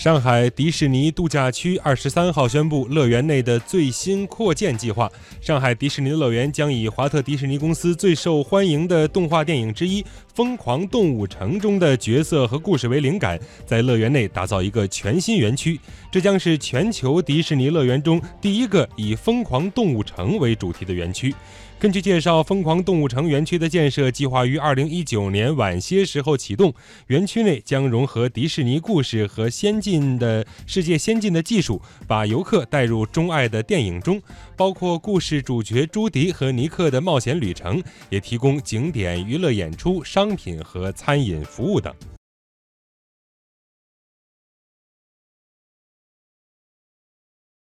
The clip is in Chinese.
上海迪士尼度假区二十三号宣布，乐园内的最新扩建计划。上海迪士尼乐园将以华特迪士尼公司最受欢迎的动画电影之一《疯狂动物城》中的角色和故事为灵感，在乐园内打造一个全新园区。这将是全球迪士尼乐园中第一个以《疯狂动物城》为主题的园区。根据介绍，疯狂动物城园区的建设计划于二零一九年晚些时候启动。园区内将融合迪士尼故事和先进的世界先进的技术，把游客带入钟爱的电影中，包括故事主角朱迪和尼克的冒险旅程，也提供景点、娱乐演出、商品和餐饮服务等。